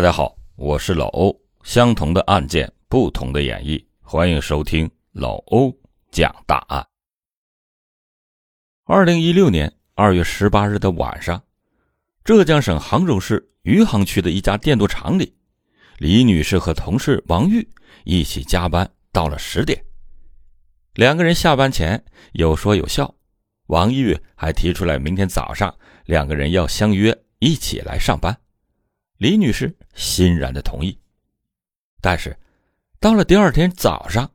大家好，我是老欧。相同的案件，不同的演绎，欢迎收听老欧讲大案。二零一六年二月十八日的晚上，浙江省杭州市余杭区的一家电镀厂里，李女士和同事王玉一起加班到了十点。两个人下班前有说有笑，王玉还提出来明天早上两个人要相约一起来上班。李女士欣然的同意，但是到了第二天早上，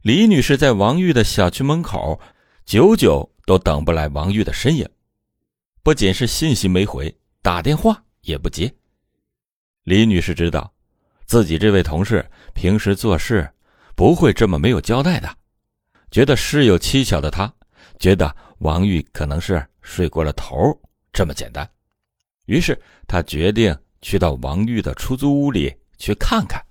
李女士在王玉的小区门口，久久都等不来王玉的身影，不仅是信息没回，打电话也不接。李女士知道，自己这位同事平时做事不会这么没有交代的，觉得事有蹊跷的她，觉得王玉可能是睡过了头，这么简单，于是她决定。去到王玉的出租屋里去看看。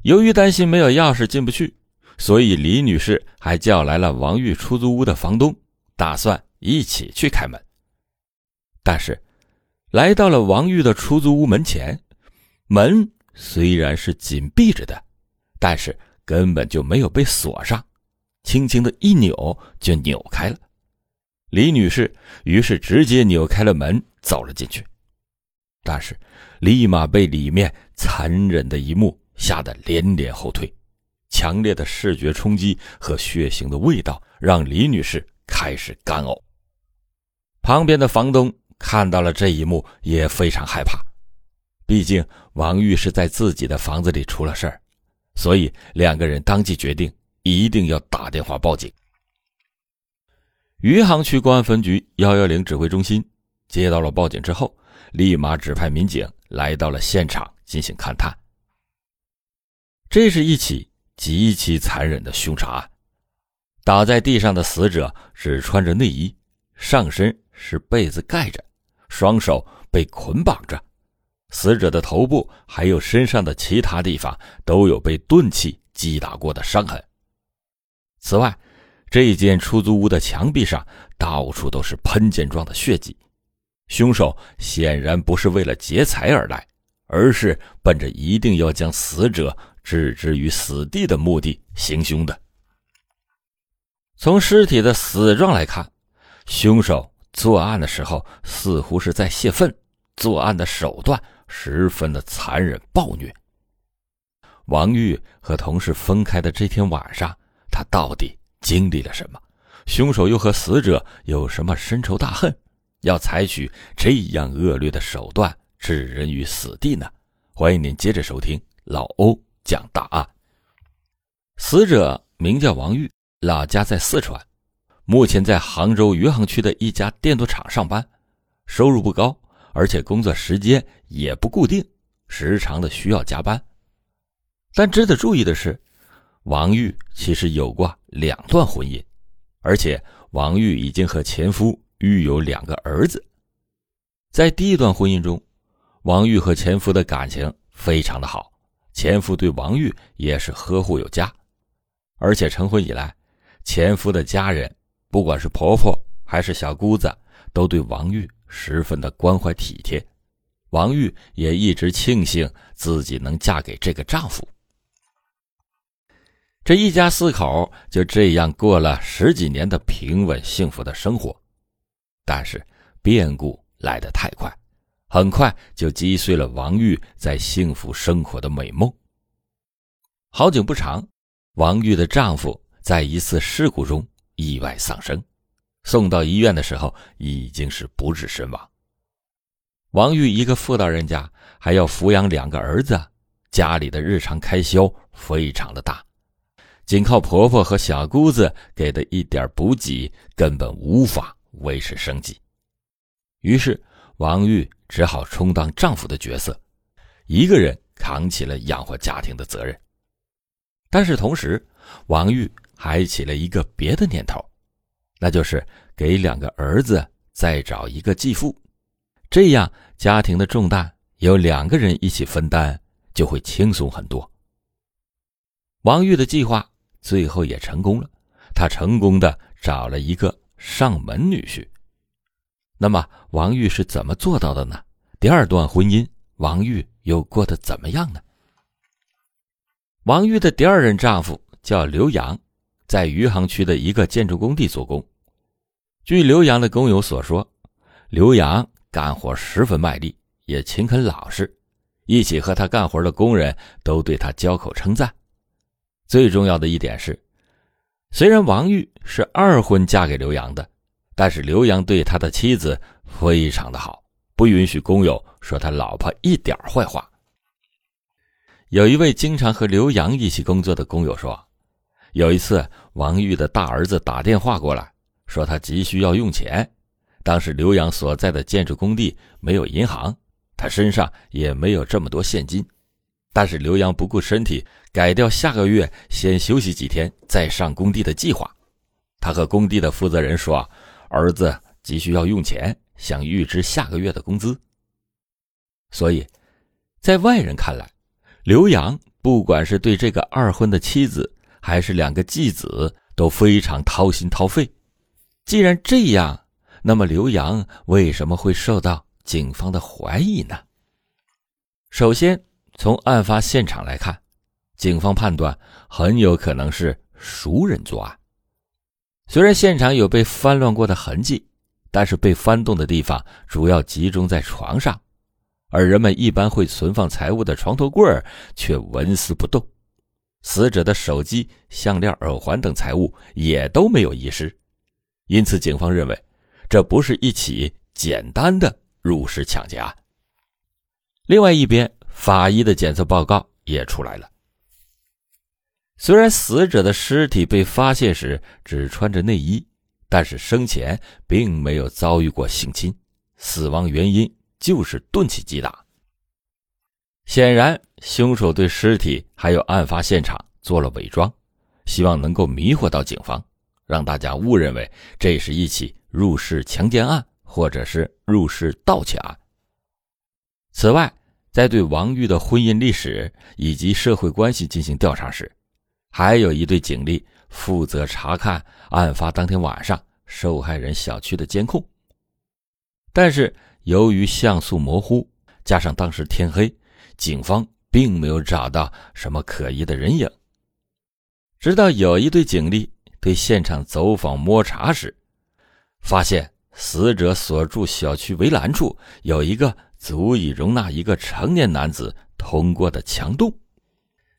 由于担心没有钥匙进不去，所以李女士还叫来了王玉出租屋的房东，打算一起去开门。但是，来到了王玉的出租屋门前，门虽然是紧闭着的，但是根本就没有被锁上，轻轻的一扭就扭开了。李女士于是直接扭开了门，走了进去。但是，立马被里面残忍的一幕吓得连连后退。强烈的视觉冲击和血腥的味道让李女士开始干呕。旁边的房东看到了这一幕，也非常害怕。毕竟王玉是在自己的房子里出了事儿，所以两个人当即决定一定要打电话报警。余杭区公安分局幺幺零指挥中心接到了报警之后。立马指派民警来到了现场进行勘探。这是一起极其残忍的凶杀案。倒在地上的死者只穿着内衣，上身是被子盖着，双手被捆绑着。死者的头部还有身上的其他地方都有被钝器击打过的伤痕。此外，这间出租屋的墙壁上到处都是喷溅状的血迹。凶手显然不是为了劫财而来，而是奔着一定要将死者置之于死地的目的行凶的。从尸体的死状来看，凶手作案的时候似乎是在泄愤，作案的手段十分的残忍暴虐。王玉和同事分开的这天晚上，他到底经历了什么？凶手又和死者有什么深仇大恨？要采取这样恶劣的手段置人于死地呢？欢迎您接着收听老欧讲大案。死者名叫王玉，老家在四川，目前在杭州余杭区的一家电镀厂上班，收入不高，而且工作时间也不固定，时常的需要加班。但值得注意的是，王玉其实有过两段婚姻，而且王玉已经和前夫。育有两个儿子，在第一段婚姻中，王玉和前夫的感情非常的好，前夫对王玉也是呵护有加，而且成婚以来，前夫的家人，不管是婆婆还是小姑子，都对王玉十分的关怀体贴，王玉也一直庆幸自己能嫁给这个丈夫。这一家四口就这样过了十几年的平稳幸福的生活。但是变故来得太快，很快就击碎了王玉在幸福生活的美梦。好景不长，王玉的丈夫在一次事故中意外丧生，送到医院的时候已经是不治身亡。王玉一个妇道人家，还要抚养两个儿子，家里的日常开销非常的大，仅靠婆婆和小姑子给的一点补给，根本无法。维持生计，于是王玉只好充当丈夫的角色，一个人扛起了养活家庭的责任。但是同时，王玉还起了一个别的念头，那就是给两个儿子再找一个继父，这样家庭的重担由两个人一起分担，就会轻松很多。王玉的计划最后也成功了，他成功的找了一个。上门女婿，那么王玉是怎么做到的呢？第二段婚姻王玉又过得怎么样呢？王玉的第二任丈夫叫刘洋，在余杭区的一个建筑工地做工。据刘洋的工友所说，刘洋干活十分卖力，也勤恳老实，一起和他干活的工人都对他交口称赞。最重要的一点是，虽然王玉是二婚嫁给刘洋的，但是刘洋对他的妻子非常的好，不允许工友说他老婆一点坏话。有一位经常和刘洋一起工作的工友说，有一次王玉的大儿子打电话过来，说他急需要用钱。当时刘洋所在的建筑工地没有银行，他身上也没有这么多现金。但是刘洋不顾身体，改掉下个月先休息几天再上工地的计划。他和工地的负责人说，儿子急需要用钱，想预支下个月的工资。所以，在外人看来。刘洋不管是对这个二婚的妻子，还是两个继子，都非常掏心掏肺。既然这样，那么刘洋为什么会受到警方的怀疑呢？首先，从案发现场来看，警方判断很有可能是熟人作案。虽然现场有被翻乱过的痕迹，但是被翻动的地方主要集中在床上。而人们一般会存放财物的床头柜却纹丝不动，死者的手机、项链、耳环等财物也都没有遗失，因此警方认为这不是一起简单的入室抢劫案。另外一边，法医的检测报告也出来了。虽然死者的尸体被发现时只穿着内衣，但是生前并没有遭遇过性侵，死亡原因。就是钝器击打。显然，凶手对尸体还有案发现场做了伪装，希望能够迷惑到警方，让大家误认为这是一起入室强奸案或者是入室盗窃案。此外，在对王玉的婚姻历史以及社会关系进行调查时，还有一队警力负责查看案发当天晚上受害人小区的监控，但是。由于像素模糊，加上当时天黑，警方并没有找到什么可疑的人影。直到有一队警力对现场走访摸查时，发现死者所住小区围栏处有一个足以容纳一个成年男子通过的墙洞。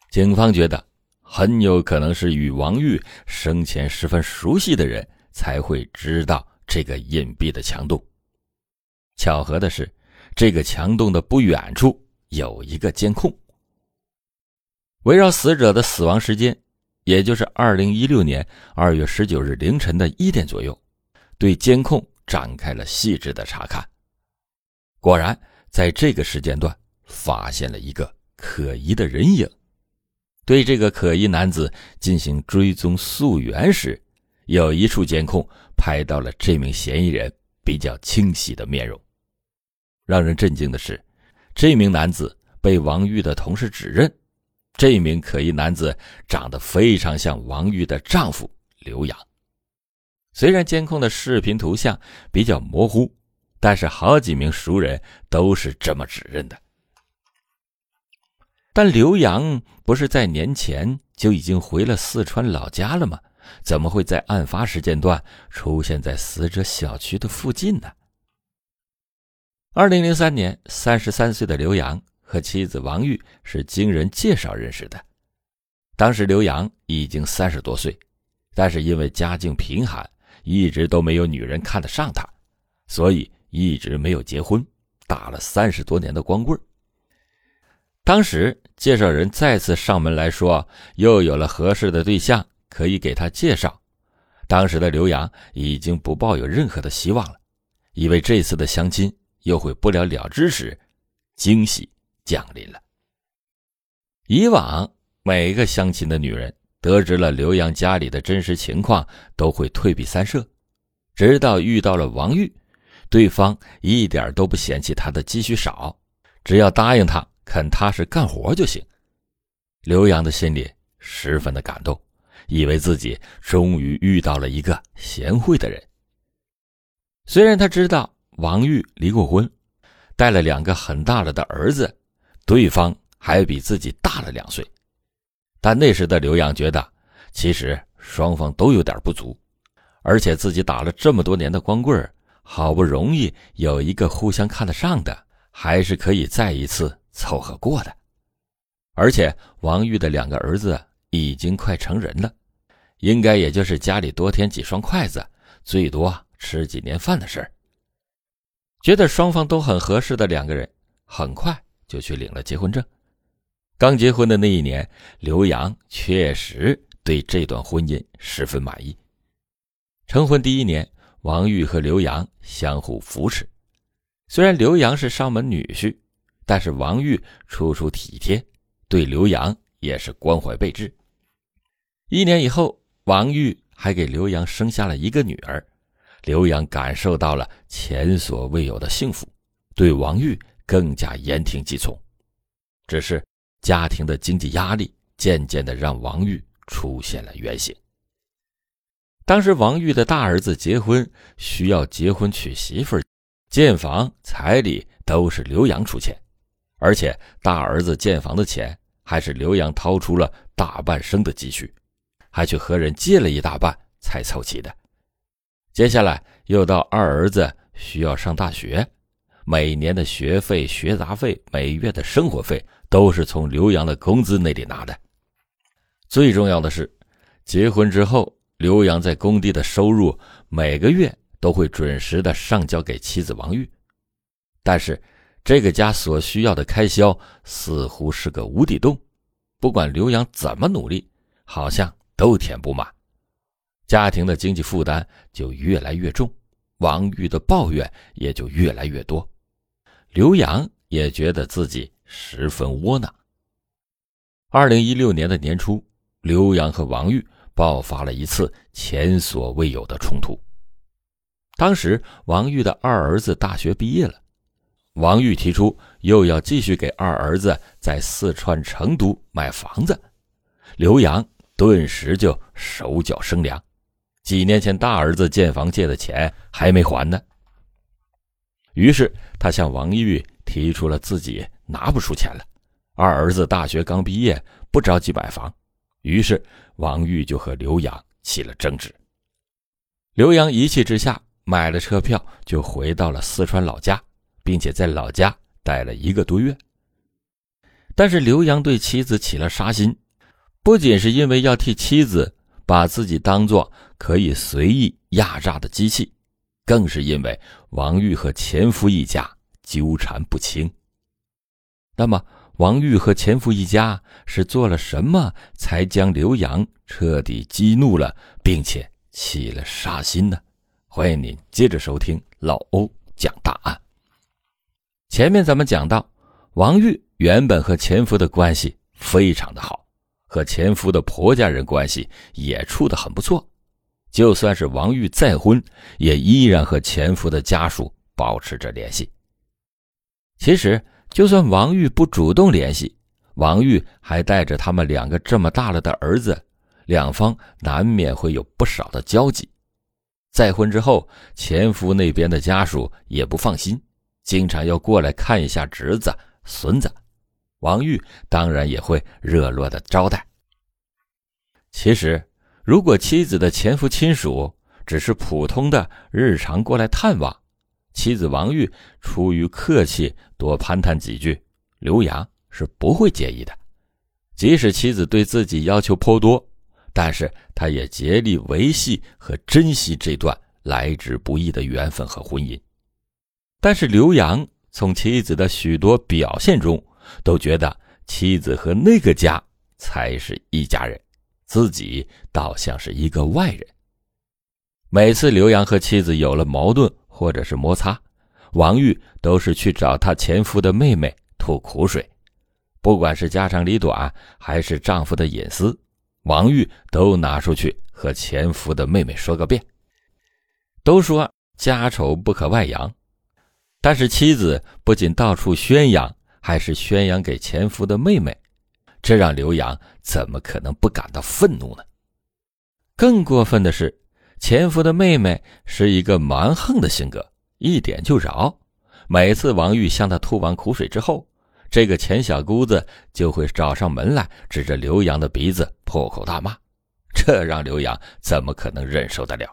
警方觉得很有可能是与王玉生前十分熟悉的人才会知道这个隐蔽的墙洞。巧合的是，这个墙洞的不远处有一个监控。围绕死者的死亡时间，也就是二零一六年二月十九日凌晨的一点左右，对监控展开了细致的查看。果然，在这个时间段发现了一个可疑的人影。对这个可疑男子进行追踪溯源时，有一处监控拍到了这名嫌疑人比较清晰的面容。让人震惊的是，这名男子被王玉的同事指认，这名可疑男子长得非常像王玉的丈夫刘洋。虽然监控的视频图像比较模糊，但是好几名熟人都是这么指认的。但刘洋不是在年前就已经回了四川老家了吗？怎么会在案发时间段出现在死者小区的附近呢？二零零三年，三十三岁的刘洋和妻子王玉是经人介绍认识的。当时刘洋已经三十多岁，但是因为家境贫寒，一直都没有女人看得上他，所以一直没有结婚，打了三十多年的光棍。当时介绍人再次上门来说，又有了合适的对象可以给他介绍。当时的刘洋已经不抱有任何的希望了，以为这次的相亲。又会不了了之时，惊喜降临了。以往每个相亲的女人得知了刘洋家里的真实情况，都会退避三舍，直到遇到了王玉，对方一点都不嫌弃他的积蓄少，只要答应他肯踏实干活就行。刘洋的心里十分的感动，以为自己终于遇到了一个贤惠的人。虽然他知道。王玉离过婚，带了两个很大了的儿子，对方还比自己大了两岁。但那时的刘洋觉得，其实双方都有点不足，而且自己打了这么多年的光棍好不容易有一个互相看得上的，还是可以再一次凑合过的。而且王玉的两个儿子已经快成人了，应该也就是家里多添几双筷子，最多吃几年饭的事儿。觉得双方都很合适的两个人，很快就去领了结婚证。刚结婚的那一年，刘洋确实对这段婚姻十分满意。成婚第一年，王玉和刘洋相互扶持。虽然刘洋是上门女婿，但是王玉处处体贴。对刘洋也是关怀备至。一年以后，王玉还给刘洋生下了一个女儿，刘洋感受到了前所未有的幸福，对王玉更加言听计从。只是家庭的经济压力渐渐的让王玉出现了原形。当时王玉的大儿子结婚需要结婚娶媳妇建房彩礼都是刘洋出钱，而且大儿子建房的钱。还是刘洋掏出了大半生的积蓄，还去和人借了一大半才凑齐的。接下来又到二儿子需要上大学，每年的学费、学杂费、每月的生活费都是从刘洋的工资那里拿的。最重要的是，结婚之后，刘洋在工地的收入每个月都会准时的上交给妻子王玉，但是。这个家所需要的开销似乎是个无底洞，不管刘洋怎么努力，好像都填不满，家庭的经济负担就越来越重，王玉的抱怨也就越来越多，刘洋也觉得自己十分窝囊。二零一六年的年初，刘洋和王玉爆发了一次前所未有的冲突。当时，王玉的二儿子大学毕业了。王玉提出又要继续给二儿子在四川成都买房子，刘洋顿时就手脚生凉。几年前大儿子建房借的钱还没还呢，于是他向王玉提出了自己拿不出钱了。二儿子大学刚毕业，不着急买房，于是王玉就和刘洋起了争执。刘洋一气之下买了车票，就回到了四川老家。并且在老家待了一个多月，但是刘洋对妻子起了杀心，不仅是因为要替妻子把自己当做可以随意压榨的机器，更是因为王玉和前夫一家纠缠不清。那么，王玉和前夫一家是做了什么，才将刘洋彻底激怒了，并且起了杀心呢？欢迎您接着收听老欧讲大案。前面咱们讲到，王玉原本和前夫的关系非常的好，和前夫的婆家人关系也处得很不错。就算是王玉再婚，也依然和前夫的家属保持着联系。其实，就算王玉不主动联系，王玉还带着他们两个这么大了的儿子，两方难免会有不少的交集。再婚之后，前夫那边的家属也不放心。经常要过来看一下侄子、孙子，王玉当然也会热络的招待。其实，如果妻子的前夫亲属只是普通的日常过来探望，妻子王玉出于客气多攀谈几句，刘洋是不会介意的。即使妻子对自己要求颇多，但是他也竭力维系和珍惜这段来之不易的缘分和婚姻。但是刘洋从妻子的许多表现中，都觉得妻子和那个家才是一家人，自己倒像是一个外人。每次刘洋和妻子有了矛盾或者是摩擦，王玉都是去找他前夫的妹妹吐苦水，不管是家长里短还是丈夫的隐私，王玉都拿出去和前夫的妹妹说个遍。都说家丑不可外扬。但是妻子不仅到处宣扬，还是宣扬给前夫的妹妹，这让刘洋怎么可能不感到愤怒呢？更过分的是，前夫的妹妹是一个蛮横的性格，一点就着，每次王玉向他吐完苦水之后，这个钱小姑子就会找上门来，指着刘洋的鼻子破口大骂，这让刘洋怎么可能忍受得了？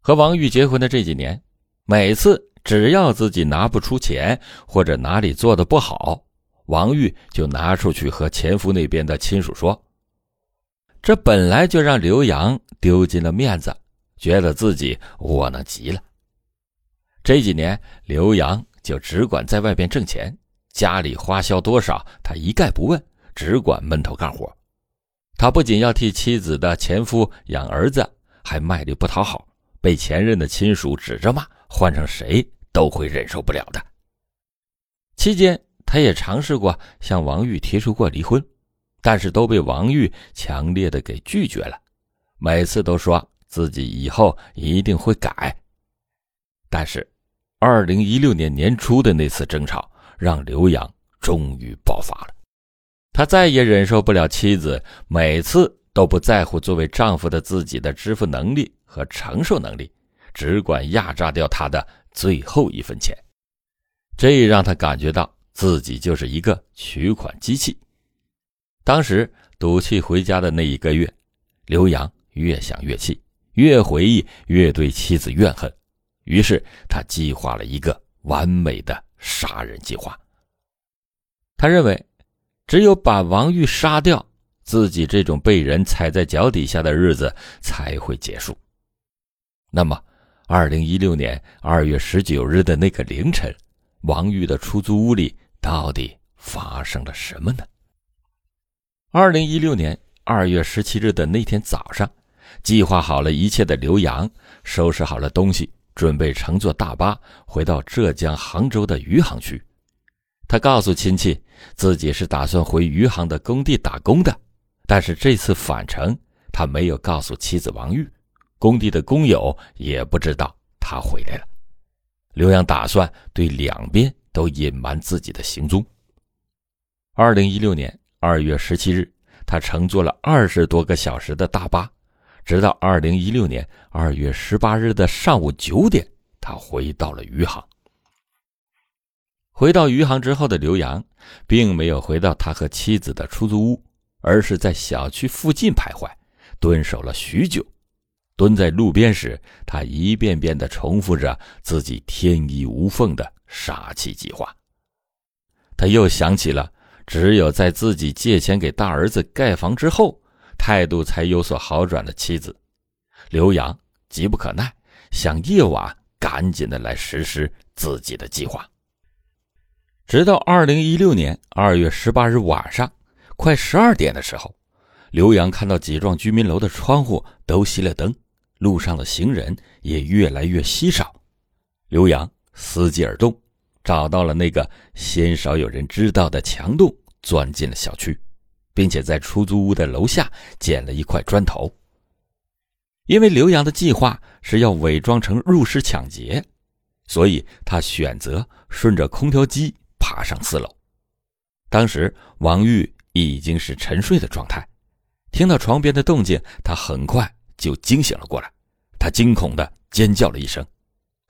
和王玉结婚的这几年，每次只要自己拿不出钱，或者哪里做的不好，王玉就拿出去和前夫那边的亲属说。这本来就让刘洋丢尽了面子，觉得自己窝囊极了。这几年，刘洋就只管在外边挣钱，家里花销多少他一概不问，只管闷头干活。他不仅要替妻子的前夫养儿子，还卖力不讨好，被前任的亲属指着骂，换成谁都会忍受不了的。期间，他也尝试过向王玉提出过离婚。但是都被王玉强烈的给拒绝了，每次都说自己以后一定会改。但是，二零一六年年初的那次争吵，让刘洋终于爆发了。他再也忍受不了妻子每次都不在乎作为丈夫的自己的支付能力和承受能力，只管压榨掉他的最后一分钱。这让他感觉到自己就是一个取款机器。当时赌气回家的那一个月，刘洋越想越气，越回忆越对妻子怨恨，于是他计划了一个完美的杀人计划。他认为，只有把王玉杀掉，自己这种被人踩在脚底下的日子才会结束。那么，二零一六年二月十九日的那个凌晨，王玉的出租屋里到底发生了什么呢？二零一六年二月十七日的那天早上，计划好了一切的刘洋收拾好了东西，准备乘坐大巴回到浙江杭州的余杭区。他告诉亲戚，自己是打算回余杭的工地打工的，但是这次返程，他没有告诉妻子王玉，工地的工友也不知道他回来了。刘洋打算对两边都隐瞒自己的行踪。二零一六年。二月十七日，他乘坐了二十多个小时的大巴，直到二零一六年二月十八日的上午九点，他回到了余杭。回到余杭之后的刘洋，并没有回到他和妻子的出租屋，而是在小区附近徘徊，蹲守了许久。蹲在路边时，他一遍遍地重复着自己天衣无缝的杀妻计划。他又想起了。只有在自己借钱给大儿子盖房之后，态度才有所好转的妻子，刘洋急不可耐，想夜晚赶紧的来实施自己的计划。直到二零一六年二月十八日晚上，快十二点的时候，刘洋看到几幢居民楼的窗户都熄了灯，路上的行人也越来越稀少。刘洋伺机而动。找到了那个鲜少有人知道的墙洞，钻进了小区，并且在出租屋的楼下捡了一块砖头。因为刘洋的计划是要伪装成入室抢劫，所以他选择顺着空调机爬上四楼。当时王玉已经是沉睡的状态，听到床边的动静，他很快就惊醒了过来，他惊恐的尖叫了一声。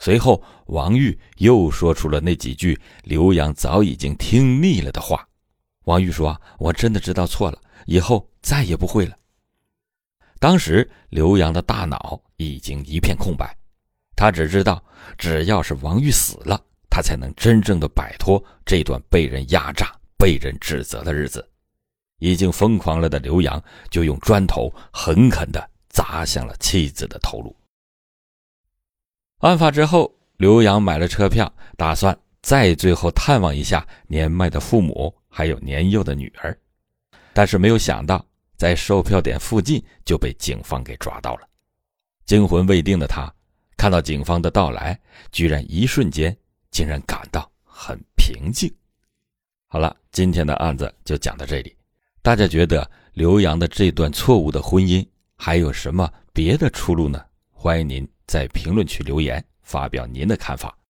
随后，王玉又说出了那几句刘洋早已经听腻了的话。王玉说：“我真的知道错了，以后再也不会了。”当时，刘洋的大脑已经一片空白，他只知道，只要是王玉死了，他才能真正的摆脱这段被人压榨、被人指责的日子。已经疯狂了的刘洋，就用砖头狠狠地砸向了妻子的头颅。案发之后，刘洋买了车票，打算再最后探望一下年迈的父母，还有年幼的女儿。但是没有想到，在售票点附近就被警方给抓到了。惊魂未定的他，看到警方的到来，居然一瞬间竟然感到很平静。好了，今天的案子就讲到这里。大家觉得刘洋的这段错误的婚姻还有什么别的出路呢？欢迎您。在评论区留言，发表您的看法。